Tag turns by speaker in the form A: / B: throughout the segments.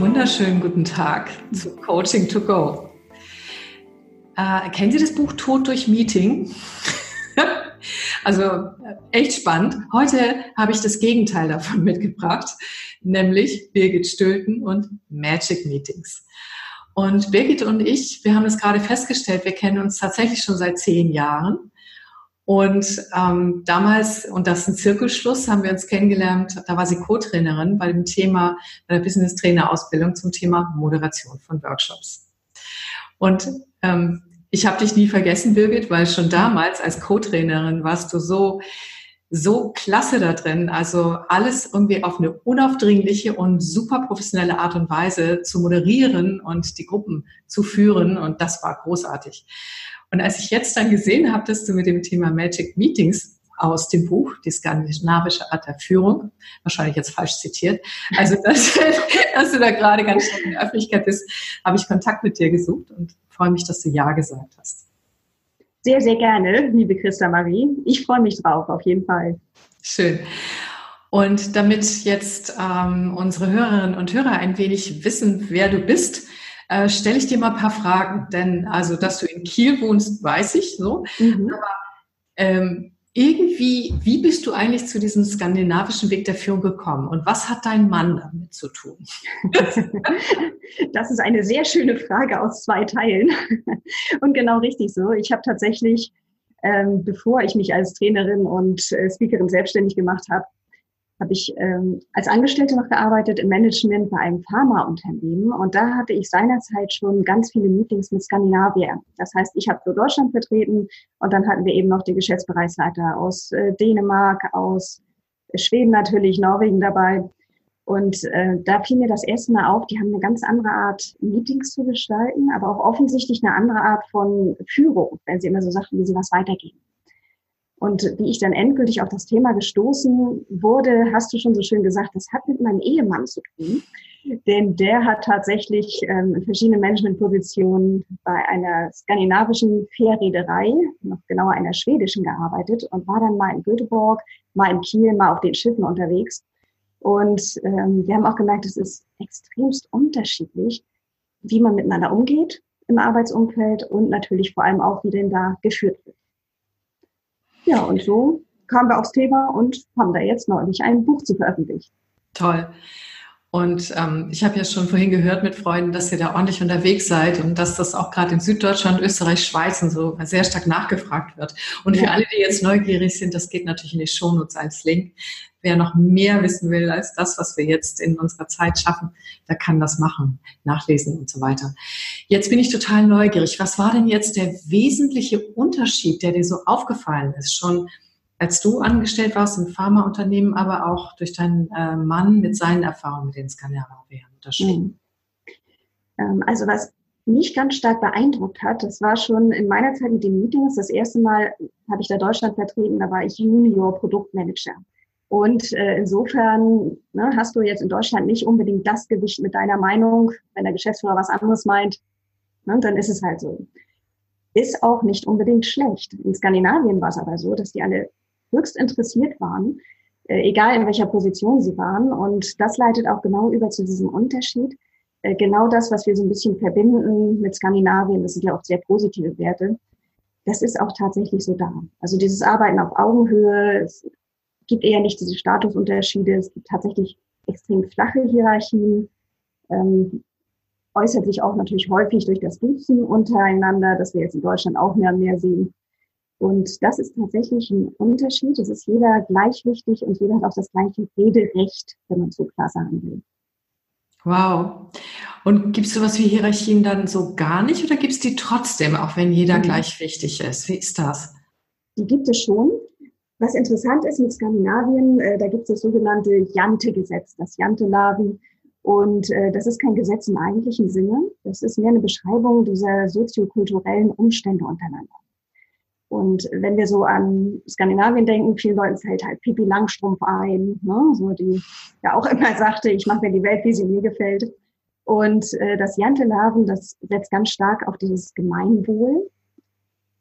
A: wunderschönen guten Tag zu Coaching to Go. Äh, kennen Sie das Buch Tod durch Meeting? also echt spannend. Heute habe ich das Gegenteil davon mitgebracht, nämlich Birgit Stülten und Magic Meetings. Und Birgit und ich, wir haben es gerade festgestellt, wir kennen uns tatsächlich schon seit zehn Jahren. Und ähm, damals, und das ist ein Zirkelschluss, haben wir uns kennengelernt, da war sie Co-Trainerin bei dem Thema, bei der Business Trainer Ausbildung zum Thema Moderation von Workshops. Und ähm, ich habe dich nie vergessen, Birgit, weil schon damals als Co-Trainerin warst du so, so klasse da drin. Also alles irgendwie auf eine unaufdringliche und super professionelle Art und Weise zu moderieren und die Gruppen zu führen. Und das war großartig. Und als ich jetzt dann gesehen habe, dass du mit dem Thema Magic Meetings aus dem Buch, die skandinavische Art der Führung, wahrscheinlich jetzt falsch zitiert, also dass, dass du da gerade ganz schnell in der Öffentlichkeit bist, habe ich Kontakt mit dir gesucht und freue mich, dass du Ja gesagt hast.
B: Sehr, sehr gerne, liebe Christa Marie. Ich freue mich drauf, auf jeden Fall.
A: Schön. Und damit jetzt ähm, unsere Hörerinnen und Hörer ein wenig wissen, wer du bist, äh, stelle ich dir mal ein paar Fragen. Denn also, dass du in Kiel wohnst, weiß ich so. Mhm. Aber ähm, irgendwie, wie bist du eigentlich zu diesem skandinavischen Weg der Führung gekommen und was hat dein Mann damit zu tun?
B: Das ist eine sehr schöne Frage aus zwei Teilen und genau richtig so. Ich habe tatsächlich, ähm, bevor ich mich als Trainerin und äh, Speakerin selbstständig gemacht habe, habe ich ähm, als Angestellte noch gearbeitet im Management bei einem Pharmaunternehmen und da hatte ich seinerzeit schon ganz viele Meetings mit Skandinaviern. Das heißt, ich habe für Deutschland vertreten und dann hatten wir eben noch die Geschäftsbereichsleiter aus äh, Dänemark, aus Schweden natürlich, Norwegen dabei. Und äh, da fiel mir das erste Mal auf, die haben eine ganz andere Art, Meetings zu gestalten, aber auch offensichtlich eine andere Art von Führung, wenn sie immer so sagten, wie sie was weitergeben. Und wie ich dann endgültig auf das Thema gestoßen wurde, hast du schon so schön gesagt, das hat mit meinem Ehemann zu tun. Denn der hat tatsächlich ähm, in verschiedenen Managementpositionen bei einer skandinavischen Fährreederei, noch genauer einer schwedischen, gearbeitet und war dann mal in Göteborg, mal in Kiel, mal auf den Schiffen unterwegs. Und ähm, wir haben auch gemerkt, es ist extremst unterschiedlich, wie man miteinander umgeht im Arbeitsumfeld und natürlich vor allem auch, wie denn da geführt wird. Ja, und so kamen wir aufs Thema und haben da jetzt neulich ein Buch zu veröffentlichen.
A: Toll. Und ähm, ich habe ja schon vorhin gehört mit Freunden, dass ihr da ordentlich unterwegs seid und dass das auch gerade in Süddeutschland, Österreich, Schweiz und so sehr stark nachgefragt wird. Und für alle, die jetzt neugierig sind, das geht natürlich in die Shownotes als Link. Wer noch mehr wissen will als das, was wir jetzt in unserer Zeit schaffen, der kann das machen, nachlesen und so weiter. Jetzt bin ich total neugierig. Was war denn jetzt der wesentliche Unterschied, der dir so aufgefallen ist? Schon als du angestellt warst im Pharmaunternehmen, aber auch durch deinen äh, Mann mit seinen Erfahrungen mit den Skandinaviern unterschieden?
B: Mhm. Also was mich ganz stark beeindruckt hat, das war schon in meiner Zeit mit den Meetings, das erste Mal habe ich da Deutschland vertreten, da war ich Junior Produktmanager. Und äh, insofern ne, hast du jetzt in Deutschland nicht unbedingt das Gewicht mit deiner Meinung. Wenn der Geschäftsführer was anderes meint, ne, dann ist es halt so. Ist auch nicht unbedingt schlecht. In Skandinavien war es aber so, dass die alle höchst interessiert waren, äh, egal in welcher Position sie waren. Und das leitet auch genau über zu diesem Unterschied. Äh, genau das, was wir so ein bisschen verbinden mit Skandinavien, das sind ja auch sehr positive Werte, das ist auch tatsächlich so da. Also dieses Arbeiten auf Augenhöhe, es gibt eher nicht diese Statusunterschiede, es gibt tatsächlich extrem flache Hierarchien, ähm, äußert sich auch natürlich häufig durch das Duzen untereinander, das wir jetzt in Deutschland auch mehr und mehr sehen. Und das ist tatsächlich ein Unterschied. Es ist jeder gleich wichtig und jeder hat auch das gleiche Rederecht, wenn man so klar sagen will.
A: Wow. Und gibt es sowas wie Hierarchien dann so gar nicht oder gibt es die trotzdem, auch wenn jeder mhm. gleich wichtig ist? Wie ist das?
B: Die gibt es schon. Was interessant ist mit Skandinavien, äh, da gibt es das sogenannte Jante-Gesetz, das Jante-Laden. Und äh, das ist kein Gesetz im eigentlichen Sinne. Das ist mehr eine Beschreibung dieser soziokulturellen Umstände untereinander. Und wenn wir so an Skandinavien denken, vielen Leuten fällt halt Pipi Langstrumpf ein, ne? so die ja auch immer sagte, ich mache mir die Welt, wie sie mir gefällt. Und äh, das Jantelaven, das setzt ganz stark auf dieses Gemeinwohl,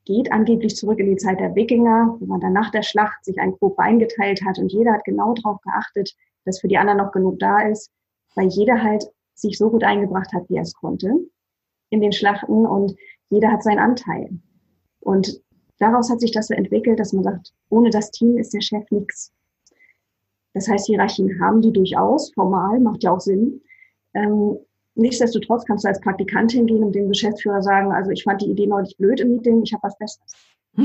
B: geht angeblich zurück in die Zeit der Wikinger, wo man dann nach der Schlacht sich ein grob eingeteilt hat und jeder hat genau darauf geachtet, dass für die anderen noch genug da ist, weil jeder halt sich so gut eingebracht hat, wie er es konnte in den Schlachten und jeder hat seinen Anteil. Und daraus hat sich das so entwickelt, dass man sagt, ohne das Team ist der Chef nichts. Das heißt, Hierarchien haben die durchaus, formal, macht ja auch Sinn. Ähm, nichtsdestotrotz kannst du als Praktikantin gehen und dem Geschäftsführer sagen, also ich fand die Idee neulich blöd im Meeting, ich habe was Besseres.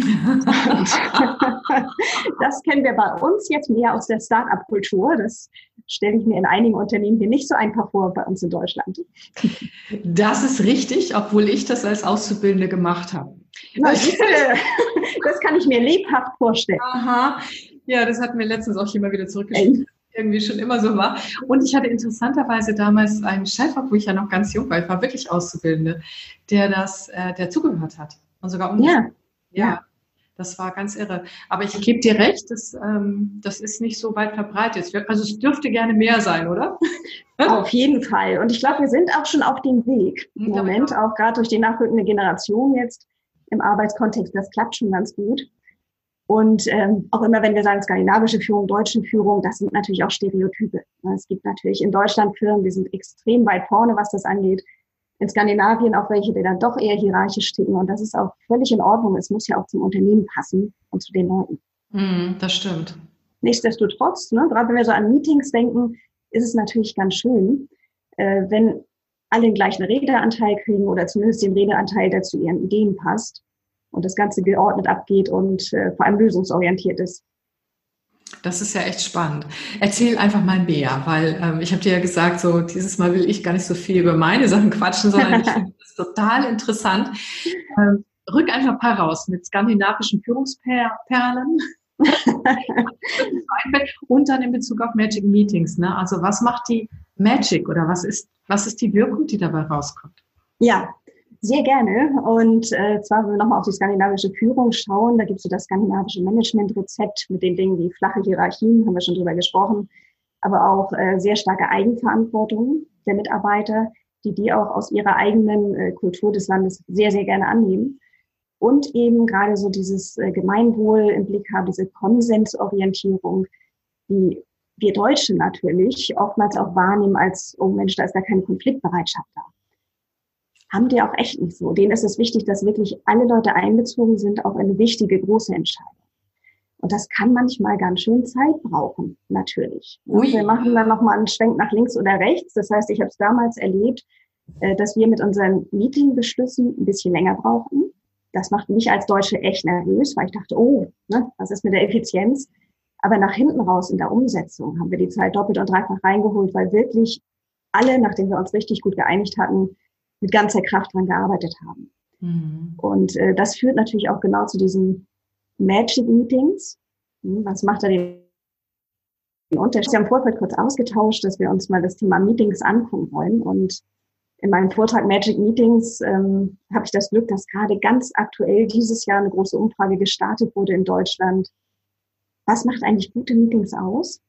B: das kennen wir bei uns jetzt mehr aus der Start-up-Kultur. Das stelle ich mir in einigen Unternehmen hier nicht so einfach vor bei uns in Deutschland.
A: Das ist richtig, obwohl ich das als Auszubildende gemacht habe.
B: Das kann ich mir lebhaft vorstellen.
A: Aha. Ja, das hat mir letztens auch jemand wieder zurückgeschrieben. Irgendwie schon immer so war. Und ich hatte interessanterweise damals einen Chef, wo ich ja noch ganz jung war, ich war wirklich Auszubildende, der das, äh, der zugehört hat. Und sogar um
B: ja.
A: ja. Das war ganz irre. Aber ich gebe dir recht, das, ähm, das ist nicht so weit verbreitet. Also es dürfte gerne mehr sein, oder?
B: Auf jeden Fall. Und ich glaube, wir sind auch schon auf dem Weg im ja, Moment, ja. auch gerade durch die nachrückende Generation jetzt im Arbeitskontext. Das klappt schon ganz gut. Und ähm, auch immer, wenn wir sagen skandinavische Führung, deutsche Führung, das sind natürlich auch Stereotype. Es gibt natürlich in Deutschland Firmen, die sind extrem weit vorne, was das angeht in Skandinavien auch welche, die dann doch eher hierarchisch ticken. Und das ist auch völlig in Ordnung. Es muss ja auch zum Unternehmen passen und zu den Leuten.
A: Mm, das stimmt.
B: Nichtsdestotrotz, ne, gerade wenn wir so an Meetings denken, ist es natürlich ganz schön, äh, wenn alle den gleichen Redeanteil kriegen oder zumindest den Redeanteil, der zu ihren Ideen passt und das Ganze geordnet abgeht und äh, vor allem lösungsorientiert ist.
A: Das ist ja echt spannend. Erzähl einfach mal mehr, weil ähm, ich habe dir ja gesagt, so dieses Mal will ich gar nicht so viel über meine Sachen quatschen, sondern ich finde das total interessant. Ähm, rück einfach ein paar raus mit skandinavischen Führungsperlen. und dann in Bezug auf Magic Meetings. Ne? Also was macht die Magic oder was ist, was ist die Wirkung, die dabei rauskommt?
B: Ja, sehr gerne. Und äh, zwar, wenn wir nochmal auf die skandinavische Führung schauen, da gibt es so das skandinavische Management-Rezept mit den Dingen wie flache Hierarchien, haben wir schon drüber gesprochen, aber auch äh, sehr starke Eigenverantwortung der Mitarbeiter, die die auch aus ihrer eigenen äh, Kultur des Landes sehr, sehr gerne annehmen. Und eben gerade so dieses äh, Gemeinwohl im Blick haben, diese Konsensorientierung, die wir Deutsche natürlich oftmals auch wahrnehmen als, oh Mensch, da ist gar keine Konfliktbereitschaft da haben die auch echt nicht so. Denen ist es wichtig, dass wirklich alle Leute einbezogen sind auf eine wichtige, große Entscheidung. Und das kann manchmal ganz schön Zeit brauchen, natürlich. Ui. Wir machen dann nochmal einen Schwenk nach links oder rechts. Das heißt, ich habe es damals erlebt, äh, dass wir mit unseren Meetingbeschlüssen ein bisschen länger brauchen. Das macht mich als Deutsche echt nervös, weil ich dachte, oh, ne, was ist mit der Effizienz? Aber nach hinten raus in der Umsetzung haben wir die Zeit doppelt und dreifach reingeholt, weil wirklich alle, nachdem wir uns richtig gut geeinigt hatten, mit ganzer Kraft dran gearbeitet haben. Mhm. Und äh, das führt natürlich auch genau zu diesen Magic Meetings. Hm, was macht da den Unterschied? Wir haben vorher kurz ausgetauscht, dass wir uns mal das Thema Meetings angucken wollen. Und in meinem Vortrag Magic Meetings ähm, habe ich das Glück, dass gerade ganz aktuell dieses Jahr eine große Umfrage gestartet wurde in Deutschland. Was macht eigentlich gute Meetings aus?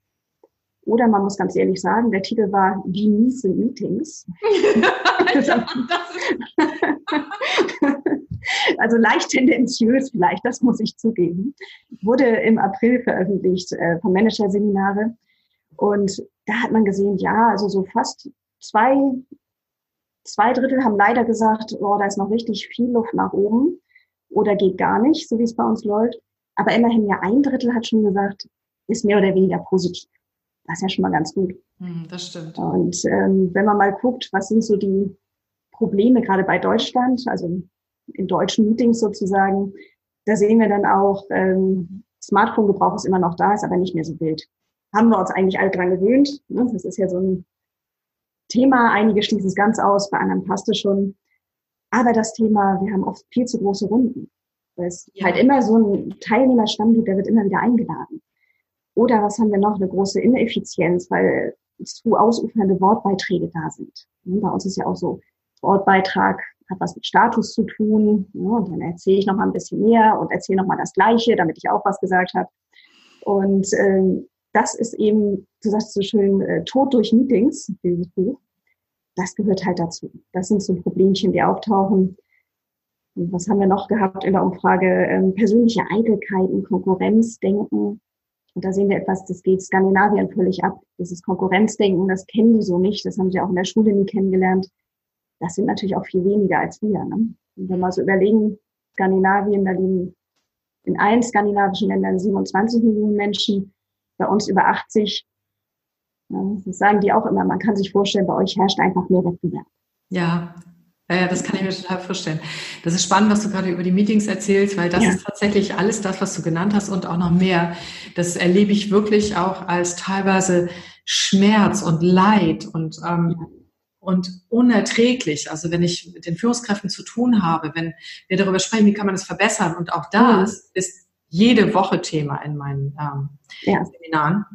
B: Oder man muss ganz ehrlich sagen, der Titel war Wie mies sind Meetings? also leicht tendenziös vielleicht, das muss ich zugeben. Wurde im April veröffentlicht äh, vom Managerseminare. Und da hat man gesehen, ja, also so fast zwei, zwei Drittel haben leider gesagt, oh, da ist noch richtig viel Luft nach oben oder geht gar nicht, so wie es bei uns läuft. Aber immerhin ja ein Drittel hat schon gesagt, ist mehr oder weniger positiv. Das ist ja schon mal ganz gut.
A: Hm, das stimmt.
B: Und ähm, wenn man mal guckt, was sind so die Probleme gerade bei Deutschland, also in deutschen Meetings sozusagen, da sehen wir dann auch, ähm, Smartphone-Gebrauch ist immer noch da, ist aber nicht mehr so wild. Haben wir uns eigentlich alle dran gewöhnt. Ne? Das ist ja so ein Thema. Einige schließen es ganz aus, bei anderen passt es schon. Aber das Thema, wir haben oft viel zu große Runden. Weil es ja. halt immer so ein Teilnehmerstamm gibt, der wird immer wieder eingeladen. Oder was haben wir noch? Eine große Ineffizienz, weil zu ausufernde Wortbeiträge da sind. Bei uns ist ja auch so, Wortbeitrag hat was mit Status zu tun. und dann erzähle ich noch mal ein bisschen mehr und erzähle noch mal das Gleiche, damit ich auch was gesagt habe. Und ähm, das ist eben, du sagst so schön, äh, Tod durch Meetings, dieses Buch. Das gehört halt dazu. Das sind so Problemchen, die auftauchen. Und was haben wir noch gehabt in der Umfrage? Ähm, persönliche Eitelkeiten, Konkurrenzdenken, Und da sehen wir etwas, das geht Skandinavien völlig ab. Dieses Konkurrenzdenken, das kennen die so nicht. Das haben sie auch in der Schule nie kennengelernt. Das sind natürlich auch viel weniger als wir. Ne? Und wenn wir mal so überlegen, Skandinavien, da leben in allen skandinavischen Ländern 27 Millionen Menschen, bei uns über 80. Ja, das sagen die auch immer. Man kann sich vorstellen, bei euch herrscht einfach mehr Wettbewerb.
A: Ja, ja, das kann ich mir total vorstellen. Das ist spannend, was du gerade über die Meetings erzählst, weil das ja. ist tatsächlich alles das, was du genannt hast und auch noch mehr. Das erlebe ich wirklich auch als teilweise Schmerz und Leid und, ähm, und unerträglich. Also wenn ich mit den Führungskräften zu tun habe, wenn wir darüber sprechen, wie kann man das verbessern und auch das mhm. ist jede Woche Thema in meinen ähm, ja. Seminaren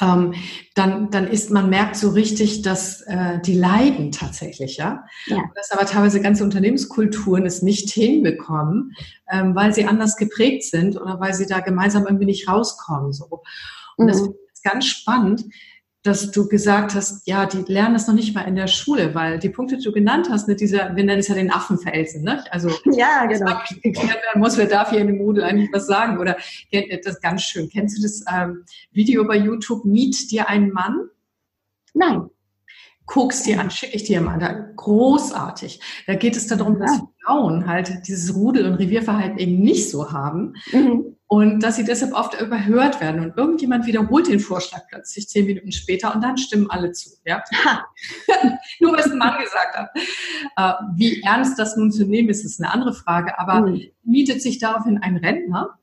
A: ähm, dann, dann ist man merkt so richtig, dass äh, die leiden tatsächlich, ja. ja. Dass aber teilweise ganze Unternehmenskulturen es nicht hinbekommen, ähm, weil sie anders geprägt sind oder weil sie da gemeinsam irgendwie nicht rauskommen. So. Und mhm. das ist ganz spannend, dass du gesagt hast, ja, die lernen das noch nicht mal in der Schule, weil die Punkte, die du genannt hast, ne, dieser, wir nennen es ja den Affenfelsen, ne? Also,
B: ja, genau.
A: geklärt werden muss, wer darf hier in dem Moodle eigentlich was sagen? Oder, das ist ganz schön. Kennst du das ähm, Video bei YouTube, Miet dir einen Mann?
B: Nein
A: guckst dir an, schicke ich dir mal. Da, großartig. Da geht es darum, ja. dass Frauen halt dieses Rudel- und Revierverhalten eben nicht so haben. Mhm. Und dass sie deshalb oft überhört werden. Und irgendjemand wiederholt den Vorschlag plötzlich zehn Minuten später und dann stimmen alle zu. Ja? Nur weil es ein Mann gesagt hat. Äh, wie ernst das nun zu nehmen ist, ist eine andere Frage. Aber mhm. mietet sich daraufhin ein Rentner,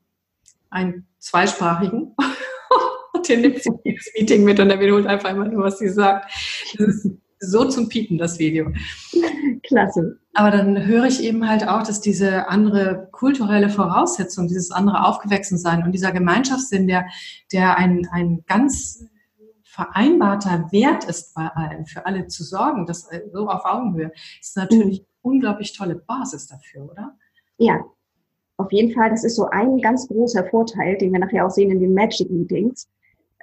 A: einen zweisprachigen, der nimmt sie jedes Meeting mit und er wiederholt einfach immer nur, was sie sagt. Das ist so zum Piepen, das Video.
B: Klasse.
A: Aber dann höre ich eben halt auch, dass diese andere kulturelle Voraussetzung, dieses andere Aufgewachsensein und dieser Gemeinschaftssinn, der, der ein, ein ganz vereinbarter Wert ist bei allen, für alle zu sorgen, das äh, so auf Augenhöhe, ist natürlich mhm. unglaublich tolle Basis dafür, oder?
B: Ja, auf jeden Fall. Das ist so ein ganz großer Vorteil, den wir nachher auch sehen in den Magic Meetings.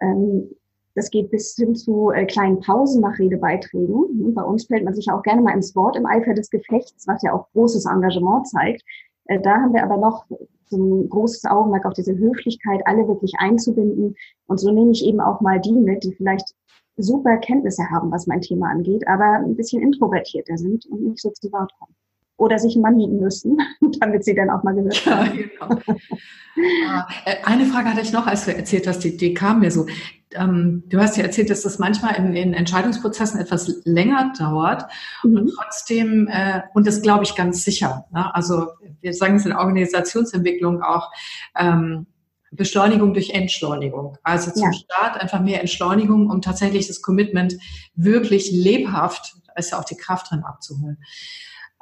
B: Ähm, das geht bis hin zu äh, kleinen Pausen nach Redebeiträgen. Bei uns fällt man sich auch gerne mal ins Wort im Eifer des Gefechts, was ja auch großes Engagement zeigt. Äh, da haben wir aber noch so ein großes Augenmerk auf diese Höflichkeit, alle wirklich einzubinden. Und so nehme ich eben auch mal die mit, die vielleicht super Kenntnisse haben, was mein Thema angeht, aber ein bisschen introvertierter sind und nicht so zu Wort kommen oder sich einen Mann mieten müssen, damit sie dann auch mal gehört haben. Ja, genau.
A: Ah, äh, eine Frage hatte ich noch, als du erzählt hast, die, die kam mir so. Ähm, du hast ja erzählt, dass das manchmal in, in Entscheidungsprozessen etwas länger dauert mhm. und trotzdem, äh, und das glaube ich ganz sicher. Ne? Also wir sagen es in Organisationsentwicklung auch, ähm, Beschleunigung durch Entschleunigung. Also zum ja. Start einfach mehr Entschleunigung, um tatsächlich das Commitment wirklich lebhaft, da ist ja auch die Kraft drin abzuholen.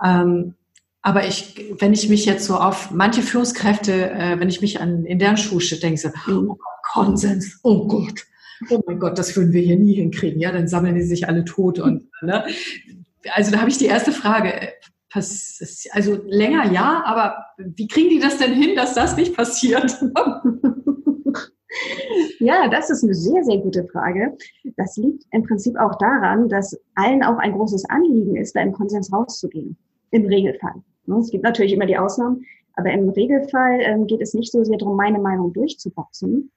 A: Ähm, aber ich, wenn ich mich jetzt so auf manche Führungskräfte, äh, wenn ich mich an in deren Schuhe denke so, oh Gott, Konsens, oh Gott, oh mein Gott, das würden wir hier nie hinkriegen. Ja, dann sammeln die sich alle tot und ne? also da habe ich die erste Frage. Also länger ja, aber wie kriegen die das denn hin, dass das nicht passiert?
B: Ja, das ist eine sehr, sehr gute Frage. Das liegt im Prinzip auch daran, dass allen auch ein großes Anliegen ist, da im Konsens rauszugehen. Im Regelfall. Ne, es gibt natürlich immer die Ausnahmen, aber im Regelfall ähm, geht es nicht so sehr darum, meine Meinung durchzuboxen,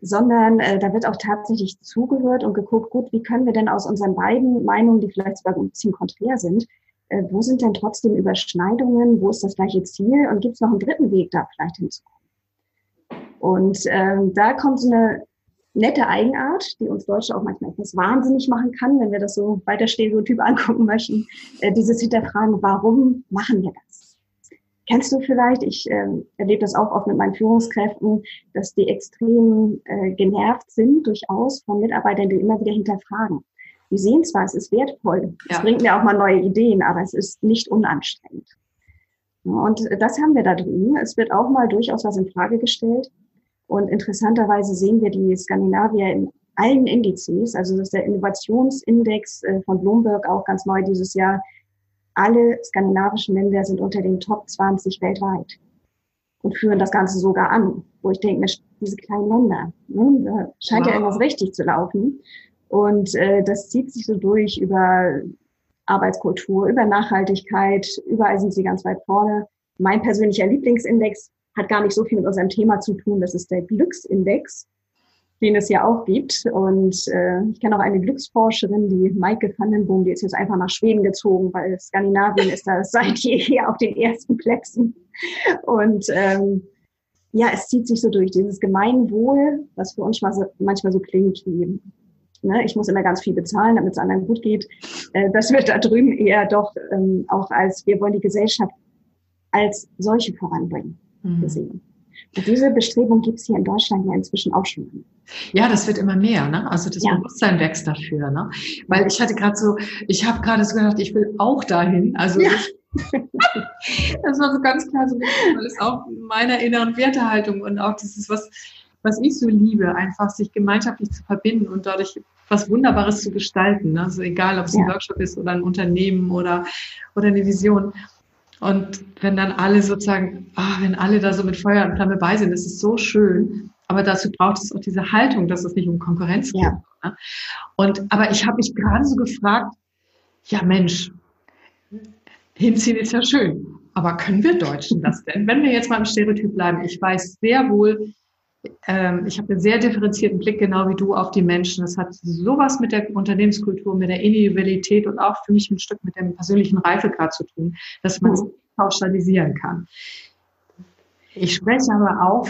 B: sondern äh, da wird auch tatsächlich zugehört und geguckt, gut, wie können wir denn aus unseren beiden Meinungen, die vielleicht sogar ein bisschen konträr sind, äh, wo sind denn trotzdem Überschneidungen, wo ist das gleiche Ziel und gibt es noch einen dritten Weg, da vielleicht hinzukommen? Und ähm, da kommt so eine nette Eigenart, die uns Deutsche auch manchmal etwas wahnsinnig machen kann, wenn wir das so weiter Stereotyp angucken möchten. Äh, dieses Hinterfragen, warum machen wir das? Kennst du vielleicht, ich äh, erlebe das auch oft mit meinen Führungskräften, dass die extrem äh, genervt sind durchaus von Mitarbeitern, die immer wieder hinterfragen. Die sehen zwar, es ist wertvoll, es ja. bringt mir auch mal neue Ideen, aber es ist nicht unanstrengend. Und das haben wir da drüben. Es wird auch mal durchaus was in Frage gestellt. Und interessanterweise sehen wir die Skandinavier in allen Indizes, also das ist der Innovationsindex äh, von Bloomberg auch ganz neu dieses Jahr. Alle skandinavischen Länder sind unter den Top 20 weltweit und führen das Ganze sogar an, wo ich denke, diese kleinen Länder, ne, da scheint wow. ja irgendwas richtig zu laufen. Und äh, das zieht sich so durch über Arbeitskultur, über Nachhaltigkeit, überall sind sie ganz weit vorne. Mein persönlicher Lieblingsindex hat gar nicht so viel mit unserem Thema zu tun. Das ist der Glücksindex, den es ja auch gibt. Und äh, ich kenne auch eine Glücksforscherin, die Maike Vandenboom, die ist jetzt einfach nach Schweden gezogen, weil Skandinavien ist da seit jeher auf den ersten Plätzen. Und ähm, ja, es zieht sich so durch dieses Gemeinwohl, was für uns manchmal so klingt wie, ne, ich muss immer ganz viel bezahlen, damit es anderen gut geht. Äh, das wird da drüben eher doch ähm, auch als, wir wollen die Gesellschaft als solche voranbringen, mhm. gesehen. Und diese Bestrebung gibt es hier in Deutschland ja inzwischen auch schon.
A: Ja, das wird immer mehr, ne? Also das ja. Bewusstsein wächst dafür, ne? Weil ich hatte gerade so, ich habe gerade so gedacht, ich will auch dahin. Also ja. das war so ganz klar so, weil es auch meiner inneren Wertehaltung und auch dieses, was, was ich so liebe, einfach sich gemeinschaftlich zu verbinden und dadurch was Wunderbares zu gestalten. Ne? Also egal, ob es ja. ein Workshop ist oder ein Unternehmen oder, oder eine Vision. Und wenn dann alle sozusagen, ah, wenn alle da so mit Feuer und Flamme bei sind, das ist so schön. Aber dazu braucht es auch diese Haltung, dass es nicht um Konkurrenz geht. Ja. Ne? Und, aber ich habe mich gerade so gefragt, ja Mensch, hinziehen ist ja schön. Aber können wir Deutschen das denn? Wenn wir jetzt mal im Stereotyp bleiben, ich weiß sehr wohl, ähm, ich habe einen sehr differenzierten Blick, genau wie du, auf die Menschen. Das hat sowas mit der Unternehmenskultur, mit der Individualität und auch für mich ein Stück mit dem persönlichen Reifegrad zu tun, dass man es mhm. pauschalisieren kann. Ich spreche aber auch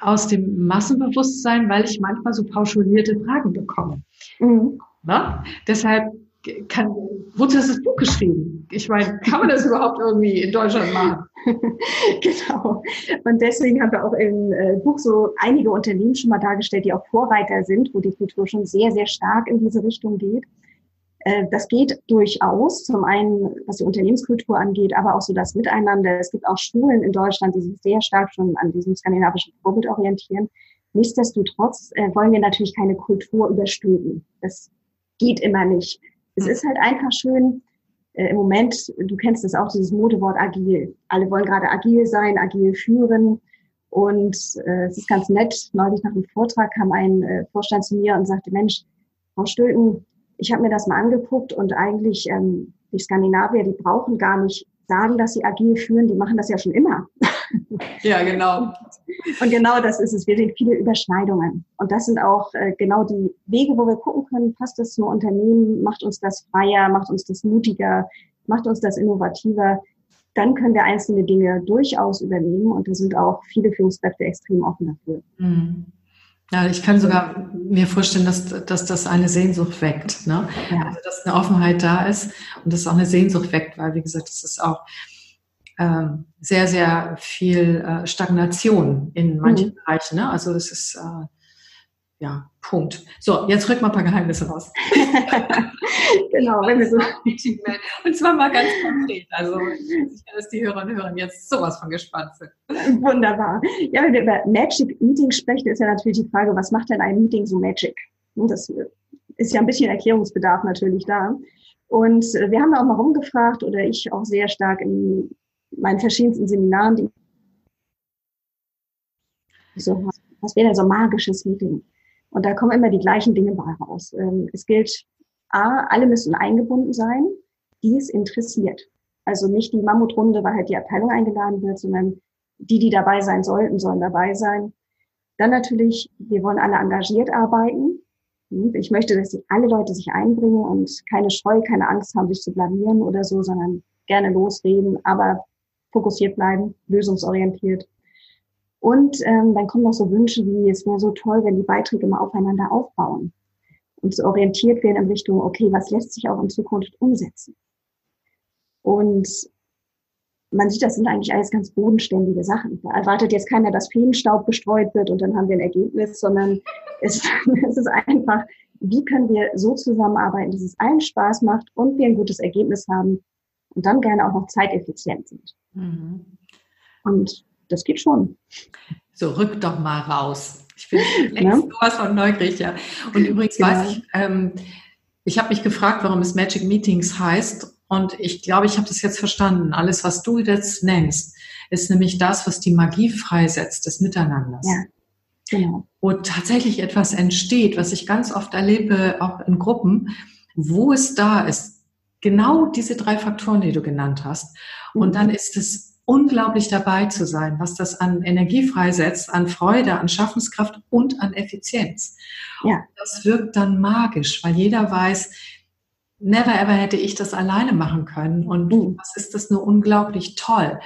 A: aus dem Massenbewusstsein, weil ich manchmal so pauschalierte Fragen bekomme. Mhm. Deshalb kann, wozu hast du das Buch geschrieben? Ich meine, kann man das überhaupt irgendwie in Deutschland machen?
B: genau. Und deswegen haben wir auch im äh, Buch so einige Unternehmen schon mal dargestellt, die auch Vorreiter sind, wo die Kultur schon sehr, sehr stark in diese Richtung geht. Äh, das geht durchaus, zum einen, was die Unternehmenskultur angeht, aber auch so das Miteinander. Es gibt auch Schulen in Deutschland, die sich sehr stark schon an diesem skandinavischen Vorbild orientieren. Nichtsdestotrotz äh, wollen wir natürlich keine Kultur überstülpen. Das geht immer nicht. Es ist halt einfach schön, äh, im Moment, du kennst das auch, dieses Modewort agil. Alle wollen gerade agil sein, agil führen. Und äh, es ist ganz nett. Neulich nach dem Vortrag kam ein äh, Vorstand zu mir und sagte, Mensch, Frau Stülten, ich habe mir das mal angeguckt und eigentlich ähm, die Skandinavier, die brauchen gar nicht sagen, dass sie agil führen, die machen das ja schon immer.
A: Ja, genau.
B: Und genau das ist es. Wir sehen viele Überschneidungen. Und das sind auch äh, genau die Wege, wo wir gucken können, passt das zum Unternehmen, macht uns das freier, macht uns das mutiger, macht uns das innovativer. Dann können wir einzelne Dinge durchaus übernehmen und da sind auch viele Führungskräfte extrem offen dafür. Mhm.
A: Ja, ich kann sogar mir vorstellen, dass, dass das eine Sehnsucht weckt. Ne? Ja. Also, dass eine Offenheit da ist und das auch eine Sehnsucht weckt, weil, wie gesagt, das ist auch ähm, sehr, sehr viel äh, Stagnation in manchen mhm. Bereichen. Ne? Also das ist äh, ja Punkt. So, jetzt rück mal ein paar Geheimnisse raus. genau, wenn wir so und zwar mal ganz konkret. Also sicher, dass die Hörer und Hörer jetzt sowas von gespannt sind.
B: Wunderbar. Ja, wenn wir über Magic Meeting sprechen, ist ja natürlich die Frage, was macht denn ein Meeting so Magic? Das ist ja ein bisschen Erklärungsbedarf natürlich da. Und äh, wir haben da auch mal rumgefragt oder ich auch sehr stark in meinen verschiedensten Seminaren, die so, was wäre denn so magisches Meeting? Und da kommen immer die gleichen Dinge bei raus. Ähm, es gilt, A, alle müssen eingebunden sein, die es interessiert. Also nicht die Mammutrunde, weil halt die Abteilung eingeladen wird, sondern die, die dabei sein sollten, sollen dabei sein. Dann natürlich, wir wollen alle engagiert arbeiten. Ich möchte, dass sich alle Leute sich einbringen und keine Scheu, keine Angst haben, sich zu blamieren oder so, sondern gerne losreden, aber fokussiert bleiben, lösungsorientiert. Und ähm, dann kommen noch so Wünsche wie, es wäre so toll, wenn die Beiträge mal aufeinander aufbauen und so orientiert werden in Richtung, okay, was lässt sich auch in Zukunft umsetzen? Und man sieht, das sind eigentlich alles ganz bodenständige Sachen. Da erwartet jetzt keiner, dass Feenstaub gestreut wird und dann haben wir ein Ergebnis, sondern es, es ist einfach, wie können wir so zusammenarbeiten, dass es allen Spaß macht und wir ein gutes Ergebnis haben und dann gerne auch noch zeiteffizient sind. Mhm. Und das geht schon.
A: So, rück doch mal raus. Ich bin längst ja. sowas von neugierig, ja. Und übrigens genau. weiß ich, ähm, ich habe mich gefragt, warum es Magic Meetings heißt. Und ich glaube, ich habe das jetzt verstanden. Alles, was du jetzt nennst, ist nämlich das, was die Magie freisetzt des Miteinanders. Ja. Genau. Wo tatsächlich etwas entsteht, was ich ganz oft erlebe, auch in Gruppen, wo es da ist. Genau diese drei Faktoren, die du genannt hast. Und mhm. dann ist es unglaublich dabei zu sein, was das an Energie freisetzt, an Freude, an Schaffenskraft und an Effizienz. Ja. das wirkt dann magisch, weil jeder weiß, never ever hätte ich das alleine machen können. Und mhm. was ist das nur unglaublich toll.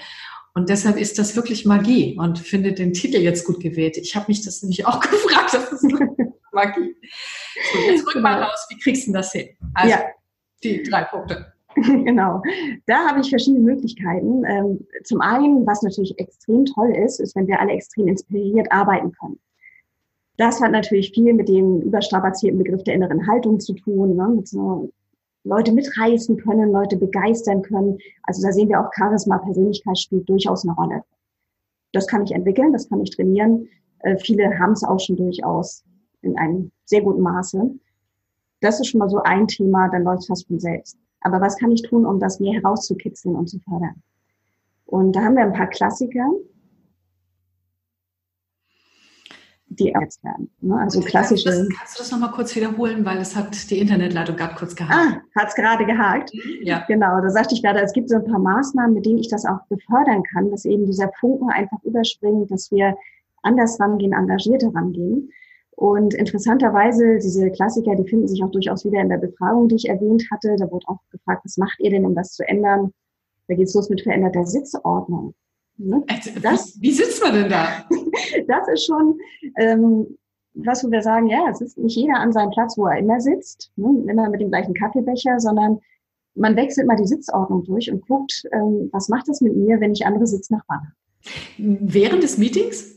A: Und deshalb ist das wirklich Magie und finde den Titel jetzt gut gewählt. Ich habe mich das nämlich auch gefragt, das ist Magie. So, jetzt rück mal genau. raus, wie kriegst du das hin? Also, ja. Die drei Punkte.
B: Genau, da habe ich verschiedene Möglichkeiten. Ähm, zum einen, was natürlich extrem toll ist, ist, wenn wir alle extrem inspiriert arbeiten können. Das hat natürlich viel mit dem überstrapazierten Begriff der inneren Haltung zu tun, ne? mit so Leute mitreißen können, Leute begeistern können. Also da sehen wir auch Charisma, Persönlichkeit spielt durchaus eine Rolle. Das kann ich entwickeln, das kann ich trainieren. Äh, viele haben es auch schon durchaus in einem sehr guten Maße. Das ist schon mal so ein Thema, dann läuft es fast von selbst. Aber was kann ich tun, um das mehr herauszukitzeln und zu fördern? Und da haben wir ein paar Klassiker die ersetzt werden. Ne? Also klassische.
A: Kannst du das, kannst du das nochmal kurz wiederholen, weil es hat die Internetleitung gerade kurz gehakt.
B: Ah, hat es gerade gehakt. Mhm, ja. Genau, da sagte ich gerade, es gibt so ein paar Maßnahmen, mit denen ich das auch befördern kann, dass eben dieser Funken einfach überspringt, dass wir anders rangehen, engagierter rangehen. Und interessanterweise, diese Klassiker, die finden sich auch durchaus wieder in der Befragung, die ich erwähnt hatte. Da wurde auch gefragt, was macht ihr denn, um das zu ändern? Da geht es los mit veränderter Sitzordnung.
A: Ne? Das, wie sitzt man denn da?
B: das ist schon ähm, was, wo wir sagen, ja, es ist nicht jeder an seinem Platz, wo er immer sitzt, ne? immer mit dem gleichen Kaffeebecher, sondern man wechselt mal die Sitzordnung durch und guckt, ähm, was macht das mit mir, wenn ich andere Sitznachbarn
A: habe. Während des Meetings?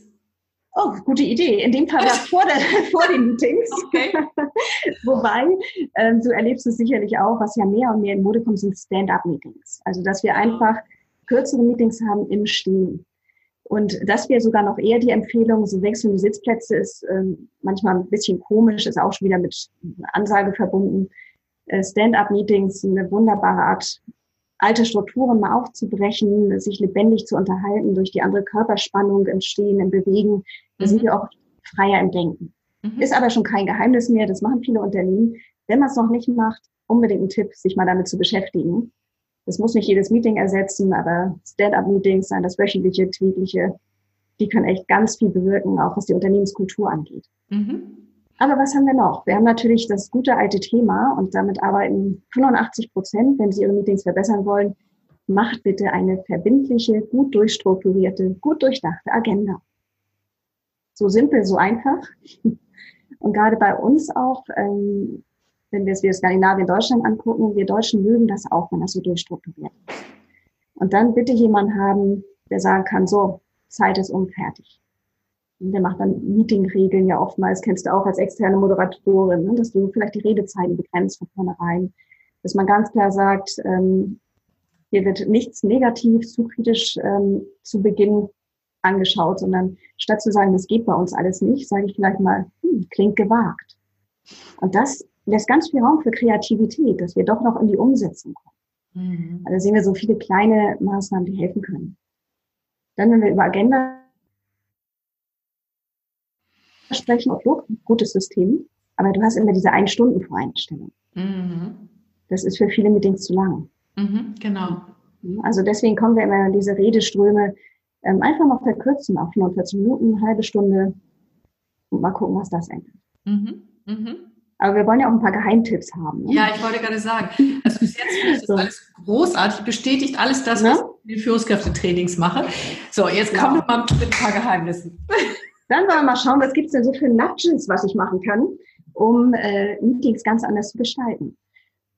B: Oh, gute Idee. In dem Fall war vor, der, vor den Meetings. Okay. Wobei, ähm, so erlebst du es sicherlich auch, was ja mehr und mehr in Mode kommt, sind Stand-up-Meetings. Also, dass wir einfach kürzere Meetings haben im Stehen. Und das wäre sogar noch eher die Empfehlung. So wechselnde Sitzplätze ist ähm, manchmal ein bisschen komisch, ist auch schon wieder mit Ansage verbunden. Äh, Stand-up-Meetings sind eine wunderbare Art, alte Strukturen mal aufzubrechen, sich lebendig zu unterhalten, durch die andere Körperspannung entstehen, im Bewegen. Da mhm. sind wir auch freier im Denken. Mhm. Ist aber schon kein Geheimnis mehr. Das machen viele Unternehmen. Wenn man es noch nicht macht, unbedingt ein Tipp, sich mal damit zu beschäftigen. Das muss nicht jedes Meeting ersetzen, aber Stand-up-Meetings, sein das wöchentliche, tägliche, die können echt ganz viel bewirken, auch was die Unternehmenskultur angeht. Mhm. Aber was haben wir noch? Wir haben natürlich das gute alte Thema und damit arbeiten 85 Prozent, wenn Sie Ihre Meetings verbessern wollen. Macht bitte eine verbindliche, gut durchstrukturierte, gut durchdachte Agenda. So simpel, so einfach. Und gerade bei uns auch, ähm, wenn wir es wie Skandinavien, Deutschland angucken, wir Deutschen mögen das auch, wenn das so durchstrukturiert ist. Und dann bitte jemand haben, der sagen kann, so, Zeit ist um, der macht dann Meetingregeln ja oftmals, kennst du auch als externe Moderatorin, ne, dass du vielleicht die Redezeiten begrenzt von vornherein, dass man ganz klar sagt, ähm, hier wird nichts negativ, zu kritisch ähm, zu Beginn angeschaut, sondern statt zu sagen, das geht bei uns alles nicht, sage ich vielleicht mal, hm, klingt gewagt. Und das lässt ganz viel Raum für Kreativität, dass wir doch noch in die Umsetzung kommen. Mhm. Also sehen wir so viele kleine Maßnahmen, die helfen können. Dann, wenn wir über Agenda sprechen, okay, gutes System, aber du hast immer diese Ein-Stunden-Voreinstellung. Mhm. Das ist für viele Meetings zu lang.
A: Mhm, genau.
B: Also deswegen kommen wir immer in diese Redeströme ähm, einfach noch verkürzen auf 45 Minuten, eine halbe Stunde und mal gucken, was das ändert. Mhm. Mhm. Aber wir wollen ja auch ein paar Geheimtipps haben.
A: Ne? Ja, ich wollte gerade sagen, also bis jetzt finde ich das so. alles großartig, bestätigt alles das, ne? was ich in Führungskräftetrainings mache. So, jetzt kommen wir mal mit ein paar Geheimnissen.
B: Dann wollen wir mal schauen, was gibt es denn so für Nudges, was ich machen kann, um äh, Meetings ganz anders zu gestalten.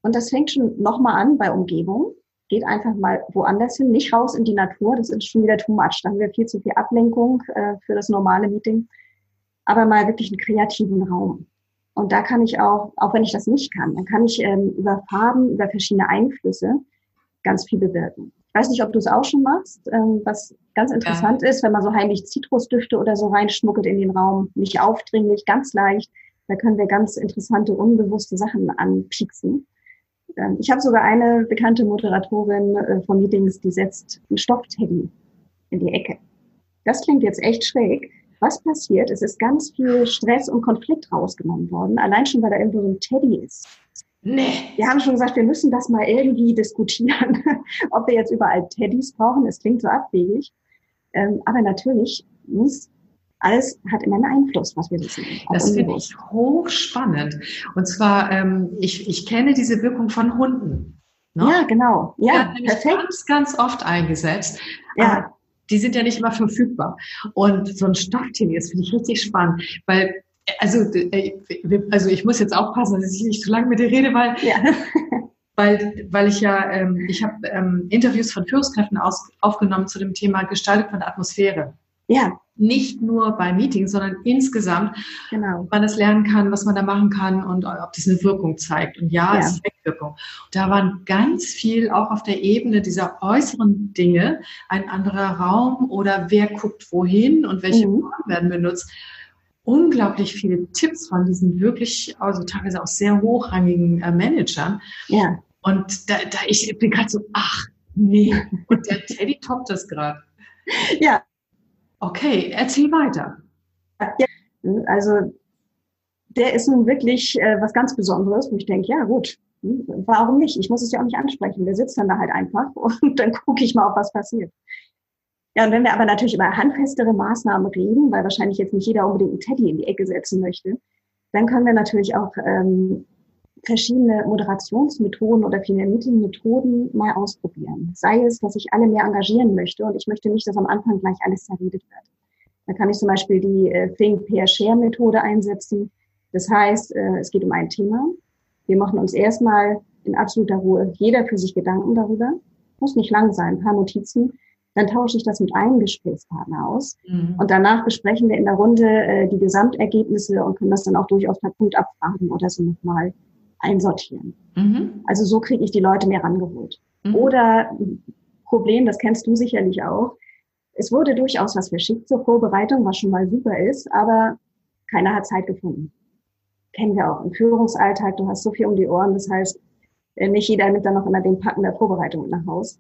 B: Und das fängt schon nochmal an bei Umgebung. Geht einfach mal woanders hin, nicht raus in die Natur, das ist schon wieder too much. Da haben wir viel zu viel Ablenkung äh, für das normale Meeting. Aber mal wirklich einen kreativen Raum. Und da kann ich auch, auch wenn ich das nicht kann, dann kann ich ähm, über Farben, über verschiedene Einflüsse ganz viel bewirken. Ich weiß nicht, ob du es auch schon machst, ähm, was ganz interessant ja. ist, wenn man so heimlich Zitrusdüfte oder so reinschmuggelt in den Raum, nicht aufdringlich, ganz leicht. Da können wir ganz interessante, unbewusste Sachen anpieksen. Ähm, ich habe sogar eine bekannte Moderatorin äh, von Meetings, die setzt einen Stoffteddy in die Ecke. Das klingt jetzt echt schräg, was passiert? Es ist ganz viel Stress und Konflikt rausgenommen worden. Allein schon, weil da irgendwo so ein Teddy ist. Nee. Wir haben schon gesagt, wir müssen das mal irgendwie diskutieren, ob wir jetzt überall Teddys brauchen. Es klingt so abwegig. Ähm, aber natürlich muss alles hat immer einen Einfluss, was wir wissen.
A: Das finde ich hochspannend. Und zwar, ähm, ich, ich kenne diese Wirkung von Hunden.
B: Ne? Ja, genau. Ja,
A: ja perfekt. Ganz, ganz oft eingesetzt. Ja. die sind ja nicht immer verfügbar. Und so ein Stofftier, das finde ich richtig spannend, weil also, äh, also ich muss jetzt aufpassen, dass ich nicht zu lange mit dir rede, weil, ja. weil, weil ich ja, ähm, ich habe ähm, Interviews von Führungskräften aus, aufgenommen zu dem Thema Gestaltung von Atmosphäre. Ja. Nicht nur bei Meetings, sondern insgesamt, genau. man das lernen kann, was man da machen kann und ob das eine Wirkung zeigt. Und ja, ja. es ist Wegwirkung. Da waren ganz viel auch auf der Ebene dieser äußeren Dinge, ein anderer Raum oder wer guckt wohin und welche mhm. Formen werden benutzt unglaublich viele Tipps von diesen wirklich, also teilweise auch sehr hochrangigen äh, Managern. Ja. Und da, da ich bin gerade so, ach nee, und der Teddy toppt das gerade. Ja. Okay, erzähl weiter.
B: Ja, also der ist nun wirklich äh, was ganz Besonderes, wo ich denke, ja gut, hm, warum nicht? Ich muss es ja auch nicht ansprechen. Der sitzt dann da halt einfach und dann gucke ich mal, ob was passiert. Ja, und wenn wir aber natürlich über handfestere Maßnahmen reden, weil wahrscheinlich jetzt nicht jeder unbedingt einen Teddy in die Ecke setzen möchte, dann können wir natürlich auch ähm, verschiedene Moderationsmethoden oder vielmehr Meeting-Methoden mal ausprobieren. Sei es, dass ich alle mehr engagieren möchte und ich möchte nicht, dass am Anfang gleich alles zerredet wird. Da kann ich zum Beispiel die äh, Think, Pair, Share Methode einsetzen. Das heißt, äh, es geht um ein Thema. Wir machen uns erstmal in absoluter Ruhe jeder für sich Gedanken darüber. Muss nicht lang sein, ein paar Notizen dann tausche ich das mit einem Gesprächspartner aus. Mhm. Und danach besprechen wir in der Runde äh, die Gesamtergebnisse und können das dann auch durchaus per Punkt abfragen oder so nochmal einsortieren. Mhm. Also so kriege ich die Leute mehr rangeholt. Mhm. Oder Problem, das kennst du sicherlich auch. Es wurde durchaus was verschickt zur Vorbereitung, was schon mal super ist, aber keiner hat Zeit gefunden. Kennen wir auch im Führungsalltag. Du hast so viel um die Ohren. Das heißt, äh, nicht jeder nimmt dann noch immer den Packen der Vorbereitung nach Haus.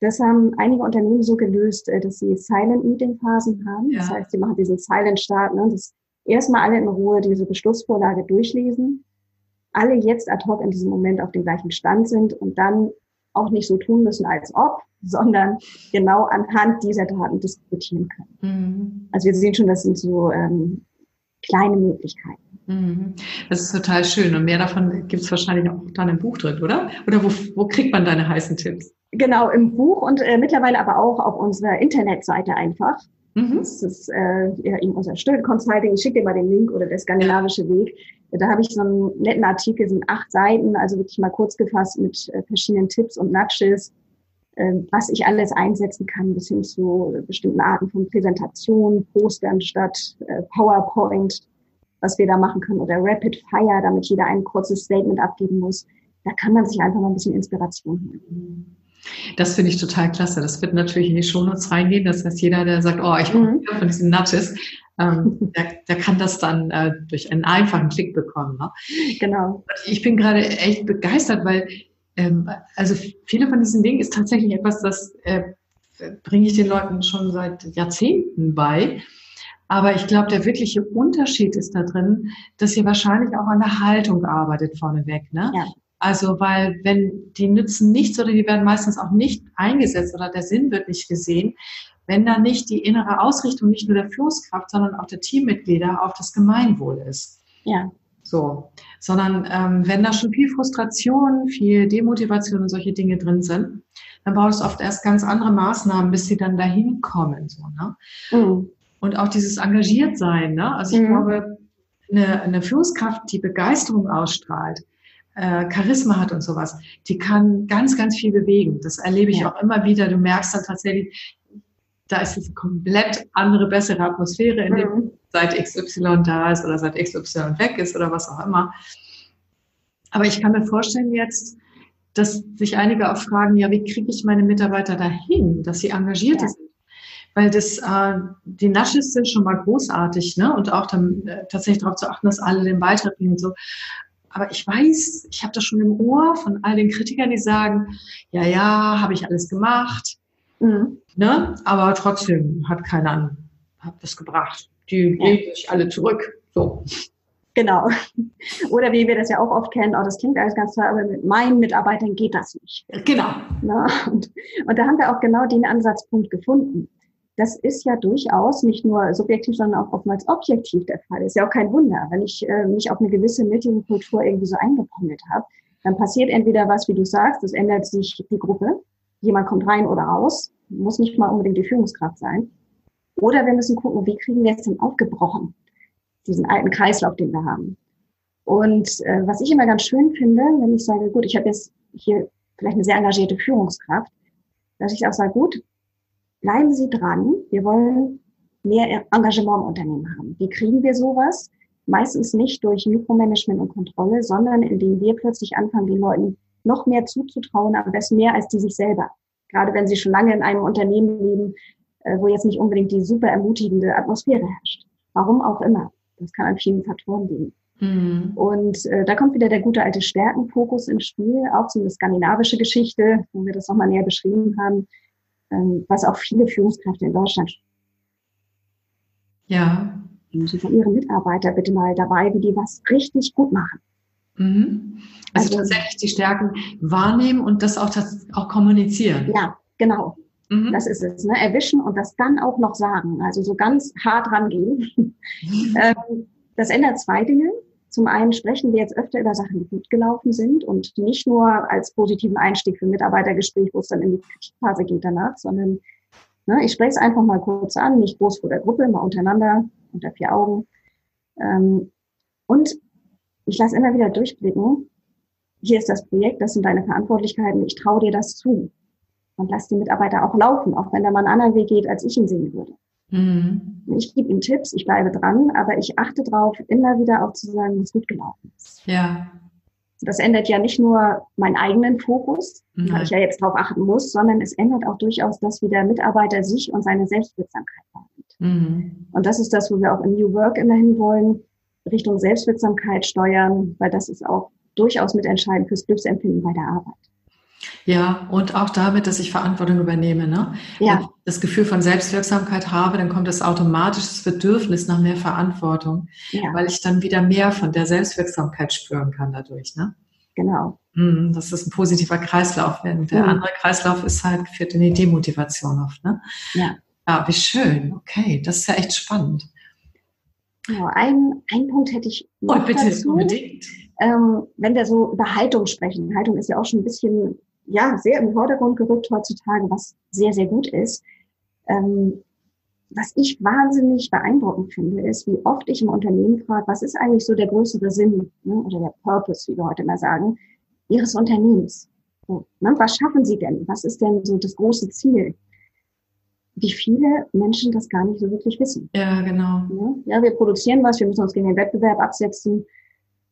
B: Das haben einige Unternehmen so gelöst, äh, dass sie Silent Meeting Phasen haben. Ja. Das heißt, sie machen diesen Silent Start, ne? das erstmal alle in Ruhe diese Beschlussvorlage durchlesen, alle jetzt ad hoc in diesem Moment auf dem gleichen Stand sind und dann auch nicht so tun müssen, als ob, sondern genau anhand dieser Daten diskutieren können. Mhm. Also wir sehen schon, das sind so ähm, kleine Möglichkeiten.
A: Mhm. Das ist total schön. Und mehr davon gibt es wahrscheinlich auch dann im Buch drin, oder? Oder wo, wo kriegt man deine heißen Tipps?
B: Genau, im Buch und äh, mittlerweile aber auch auf unserer Internetseite einfach. Mhm. Das ist äh, ja, eben unser Stöd Consulting. Ich schicke dir mal den Link oder der skandinavische Weg. Da habe ich so einen netten Artikel, sind acht Seiten, also wirklich mal kurz gefasst mit äh, verschiedenen Tipps und Nudges, äh, was ich alles einsetzen kann, bis hin zu bestimmten Arten von Präsentationen, Postern statt äh, PowerPoint, was wir da machen können, oder Rapid Fire, damit jeder ein kurzes Statement abgeben muss. Da kann man sich einfach mal ein bisschen Inspiration holen.
A: Das finde ich total klasse. Das wird natürlich in die Shownotes reingehen. Das heißt, jeder, der sagt, oh, ich mhm. von diesen Nudges, ähm, der, der, kann das dann äh, durch einen einfachen Klick bekommen. Ne? Genau. Ich bin gerade echt begeistert, weil ähm, also viele von diesen Dingen ist tatsächlich etwas, das äh, bringe ich den Leuten schon seit Jahrzehnten bei. Aber ich glaube, der wirkliche Unterschied ist da drin, dass ihr wahrscheinlich auch an der Haltung arbeitet vorneweg. Ne? Ja. Also, weil wenn die nützen nichts oder die werden meistens auch nicht eingesetzt oder der Sinn wird nicht gesehen, wenn da nicht die innere Ausrichtung nicht nur der Führungskraft, sondern auch der Teammitglieder auf das Gemeinwohl ist. Ja. So, sondern ähm, wenn da schon viel Frustration, viel Demotivation und solche Dinge drin sind, dann brauchst du oft erst ganz andere Maßnahmen, bis sie dann dahin kommen. So, ne? Mhm. Und auch dieses engagiert sein. Ne? Also ich mhm. glaube, eine, eine Führungskraft, die Begeisterung ausstrahlt, äh, Charisma hat und sowas, die kann ganz, ganz viel bewegen. Das erlebe ich ja. auch immer wieder. Du merkst dann tatsächlich, da ist eine komplett andere, bessere Atmosphäre, in dem mhm. seit XY da ist oder seit XY weg ist oder was auch immer. Aber ich kann mir vorstellen jetzt, dass sich einige auch fragen, ja, wie kriege ich meine Mitarbeiter dahin, dass sie engagiert ja. sind? Weil das, äh, die Nasches sind schon mal großartig, ne? Und auch dann äh, tatsächlich darauf zu achten, dass alle den Beitrag bringen und so. Aber ich weiß, ich habe das schon im Ohr von all den Kritikern, die sagen, ja, ja, habe ich alles gemacht, mhm. ne? aber trotzdem hat keiner hat das gebracht. Die ja. sich alle zurück. So.
B: Genau. Oder wie wir das ja auch oft kennen, oh, das klingt alles ganz toll, aber mit meinen Mitarbeitern geht das nicht.
A: Genau.
B: Na, und, und da haben wir auch genau den Ansatzpunkt gefunden. Das ist ja durchaus nicht nur subjektiv, sondern auch oftmals objektiv der Fall. Ist ja auch kein Wunder, wenn ich äh, mich auf eine gewisse Meetingkultur irgendwie so eingependelt habe, dann passiert entweder was, wie du sagst, es ändert sich die Gruppe, jemand kommt rein oder raus, muss nicht mal unbedingt die Führungskraft sein. Oder wir müssen gucken, wie kriegen wir es denn aufgebrochen? diesen alten Kreislauf, den wir haben. Und äh, was ich immer ganz schön finde, wenn ich sage, gut, ich habe jetzt hier vielleicht eine sehr engagierte Führungskraft, dass ich auch sage, gut, bleiben Sie dran, wir wollen mehr Engagement im Unternehmen haben. Wie kriegen wir sowas? Meistens nicht durch Mikromanagement und Kontrolle, sondern indem wir plötzlich anfangen, den Leuten noch mehr zuzutrauen, am besten mehr als die sich selber. Gerade wenn sie schon lange in einem Unternehmen leben, äh, wo jetzt nicht unbedingt die super ermutigende Atmosphäre herrscht. Warum auch immer. Das kann an vielen Faktoren liegen. Mhm. Und äh, da kommt wieder der gute alte Stärkenfokus ins Spiel, auch so eine skandinavische Geschichte, wo wir das nochmal näher beschrieben haben, was auch viele Führungskräfte in Deutschland.
A: Ja.
B: Sie von ihren Mitarbeiter bitte mal dabei, wie die was richtig gut machen.
A: Mhm. Also, also, tatsächlich die Stärken wahrnehmen und das auch, das auch kommunizieren.
B: Ja, genau. Mhm. Das ist es, ne? erwischen und das dann auch noch sagen. Also so ganz hart rangehen. Mhm. ähm, das ändert zwei Dinge. Zum einen sprechen wir jetzt öfter über Sachen, die gut gelaufen sind und nicht nur als positiven Einstieg für Mitarbeitergespräch, wo es dann in die Kritikphase geht danach, sondern ne, ich spreche es einfach mal kurz an, nicht groß vor der Gruppe, mal untereinander, unter vier Augen. Ähm, und ich lasse immer wieder durchblicken, hier ist das Projekt, das sind deine Verantwortlichkeiten, ich traue dir das zu und lasse die Mitarbeiter auch laufen, auch wenn der mal einen anderen Weg geht, als ich ihn sehen würde. Mhm. Ich gebe ihm Tipps, ich bleibe dran, aber ich achte darauf, immer wieder auch zu sagen, was gut gelaufen ist.
A: Ja.
B: Das ändert ja nicht nur meinen eigenen Fokus, mhm. weil ich ja jetzt darauf achten muss, sondern es ändert auch durchaus das, wie der Mitarbeiter sich und seine Selbstwirksamkeit wahrnimmt. Mhm. Und das ist das, wo wir auch in New Work immerhin wollen, Richtung Selbstwirksamkeit steuern, weil das ist auch durchaus mitentscheidend fürs Glücksempfinden bei der Arbeit.
A: Ja, und auch damit, dass ich Verantwortung übernehme. Ne? Ja. Wenn ich das Gefühl von Selbstwirksamkeit habe, dann kommt das automatisch das Bedürfnis nach mehr Verantwortung, ja. weil ich dann wieder mehr von der Selbstwirksamkeit spüren kann dadurch. Ne?
B: Genau.
A: Mhm, das ist ein positiver Kreislauf. Der mhm. andere Kreislauf ist halt, führt in die Demotivation oft. Ne?
B: Ja.
A: Ja, wie schön. Okay, das ist ja echt spannend.
B: Genau, ein, ein Punkt hätte ich
A: noch oh, bitte, dazu. unbedingt.
B: Ähm, wenn wir so über Haltung sprechen, Haltung ist ja auch schon ein bisschen ja, sehr im Vordergrund gerückt heutzutage, was sehr, sehr gut ist. Ähm, was ich wahnsinnig beeindruckend finde, ist, wie oft ich im Unternehmen frage, was ist eigentlich so der größere Sinn ne, oder der Purpose, wie wir heute mal sagen, Ihres Unternehmens? So, ne, was schaffen Sie denn? Was ist denn so das große Ziel? Wie viele Menschen das gar nicht so wirklich wissen.
A: Ja, genau.
B: Ja, ja wir produzieren was, wir müssen uns gegen den Wettbewerb absetzen.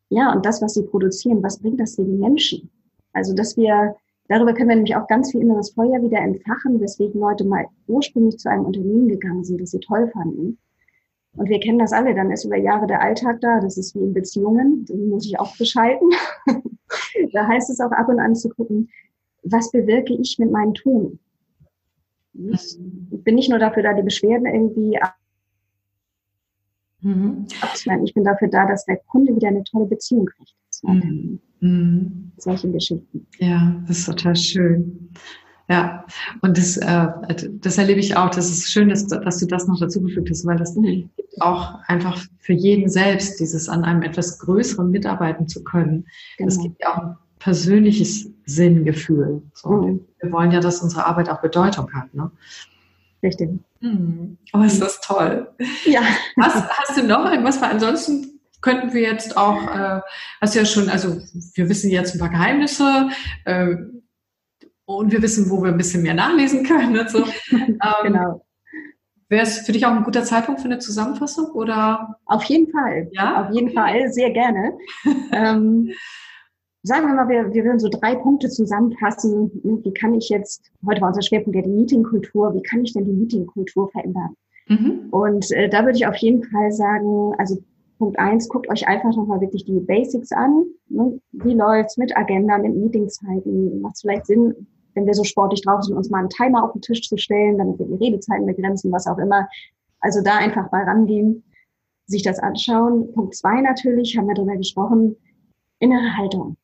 B: Ja, und das, was Sie produzieren, was bringt das den Menschen? Also, dass wir Darüber können wir nämlich auch ganz viel inneres Feuer wieder entfachen, weswegen Leute mal ursprünglich zu einem Unternehmen gegangen sind, das sie toll fanden. Und wir kennen das alle, dann ist über Jahre der Alltag da, das ist wie in Beziehungen, den muss ich auch beschalten. da heißt es auch ab und an zu gucken, was bewirke ich mit meinem Tun? Ich bin nicht nur dafür da, die Beschwerden irgendwie mhm. abzunehmen. Ich bin dafür da, dass der Kunde wieder eine tolle Beziehung kriegt. Mhm. Mhm. Solche Geschichten.
A: Ja, das ist total schön. Ja, und das, äh, das erlebe ich auch. Das ist schön, dass, dass du das noch dazu gefügt hast, weil das mhm. gibt auch einfach für jeden selbst dieses an einem etwas größeren mitarbeiten zu können. Genau. Das gibt ja auch ein persönliches Sinngefühl. So. Mhm. Wir wollen ja, dass unsere Arbeit auch Bedeutung hat. Ne?
B: Richtig.
A: Mhm. Aber ist das toll.
B: Ja.
A: Was, hast du noch irgendwas? Weil ansonsten könnten wir jetzt auch, äh, hast ja schon, also wir wissen jetzt ein paar Geheimnisse äh, und wir wissen, wo wir ein bisschen mehr nachlesen können. Und so. ähm, genau. Wäre es für dich auch ein guter Zeitpunkt für eine Zusammenfassung oder?
B: Auf jeden Fall. Ja. Auf jeden Fall, sehr gerne. ähm, sagen wir mal, wir, wir würden so drei Punkte zusammenfassen. Wie kann ich jetzt, heute war unser Schwerpunkt ja die Meetingkultur, wie kann ich denn die Meetingkultur verändern? Mhm. Und äh, da würde ich auf jeden Fall sagen, also Punkt eins, guckt euch einfach nochmal wirklich die Basics an. Ne? Wie läuft's mit Agenda, mit Meetingzeiten? Macht es vielleicht Sinn, wenn wir so sportlich drauf sind, uns mal einen Timer auf den Tisch zu stellen, damit wir die Redezeiten begrenzen, was auch immer. Also da einfach mal rangehen. sich das anschauen. Punkt zwei natürlich, haben wir darüber gesprochen, innere Haltung.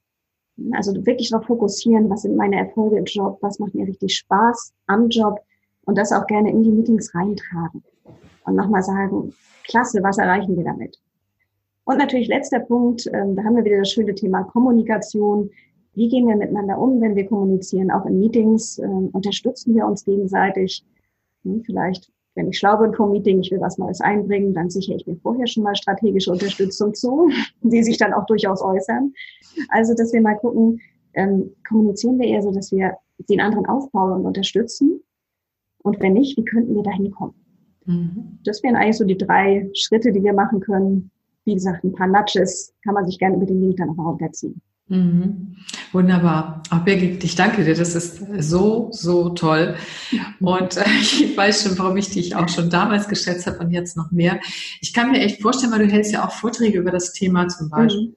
B: Also wirklich darauf fokussieren, was sind meine Erfolge im Job, was macht mir richtig Spaß am Job und das auch gerne in die Meetings reintragen. Und nochmal sagen, klasse, was erreichen wir damit? Und natürlich letzter Punkt, ähm, da haben wir wieder das schöne Thema Kommunikation. Wie gehen wir miteinander um, wenn wir kommunizieren? Auch in Meetings ähm, unterstützen wir uns gegenseitig. Hm, vielleicht, wenn ich schlau bin vom Meeting, ich will was Neues einbringen, dann sichere ich mir vorher schon mal strategische Unterstützung zu, die sich dann auch durchaus äußern. Also, dass wir mal gucken, ähm, kommunizieren wir eher so, dass wir den anderen aufbauen und unterstützen? Und wenn nicht, wie könnten wir da hinkommen? Mhm. Das wären eigentlich so die drei Schritte, die wir machen können. Wie gesagt, ein paar Nudges kann man sich gerne über den Link dann auch runterziehen.
A: Mhm. Wunderbar. Auch Birgit, ich danke dir. Das ist so, so toll. Und äh, ich weiß schon, warum ich dich auch schon damals geschätzt habe und jetzt noch mehr. Ich kann mir echt vorstellen, weil du hältst ja auch Vorträge über das Thema zum Beispiel, mhm.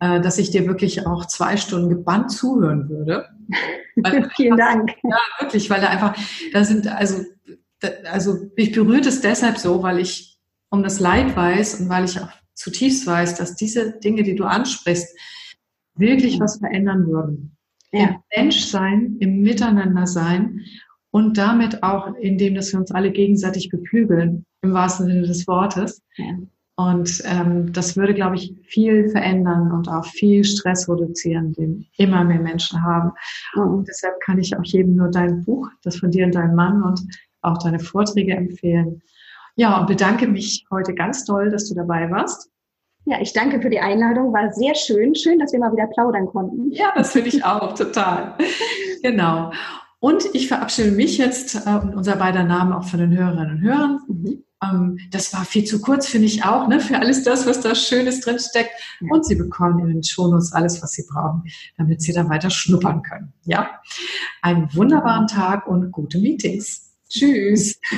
A: äh, dass ich dir wirklich auch zwei Stunden gebannt zuhören würde.
B: Weil, Vielen Dank.
A: Ja, wirklich, weil da einfach, da sind, also, da, also mich berührt es deshalb so, weil ich um das Leid weiß und weil ich auch zutiefst weiß, dass diese Dinge, die du ansprichst, wirklich was verändern würden. Ja. Im Menschsein, im Miteinander sein und damit auch, indem dass wir uns alle gegenseitig beflügeln, im wahrsten Sinne des Wortes. Ja. Und ähm, das würde, glaube ich, viel verändern und auch viel Stress reduzieren, den immer mehr Menschen haben. Und deshalb kann ich auch jedem nur dein Buch, das von dir und deinem Mann und auch deine Vorträge empfehlen. Ja, und bedanke mich heute ganz toll, dass du dabei warst.
B: Ja, ich danke für die Einladung. War sehr schön. Schön, dass wir mal wieder plaudern konnten.
A: Ja, das finde ich auch total. genau. Und ich verabschiede mich jetzt äh, unser beider Namen auch von den Hörerinnen und Hörern. Mhm. Ähm, das war viel zu kurz, finde ich auch, ne, für alles das, was da Schönes drin steckt. Ja. Und Sie bekommen in den Shownotes alles, was Sie brauchen, damit Sie da weiter schnuppern können. Ja, einen wunderbaren Tag und gute Meetings. Tschüss.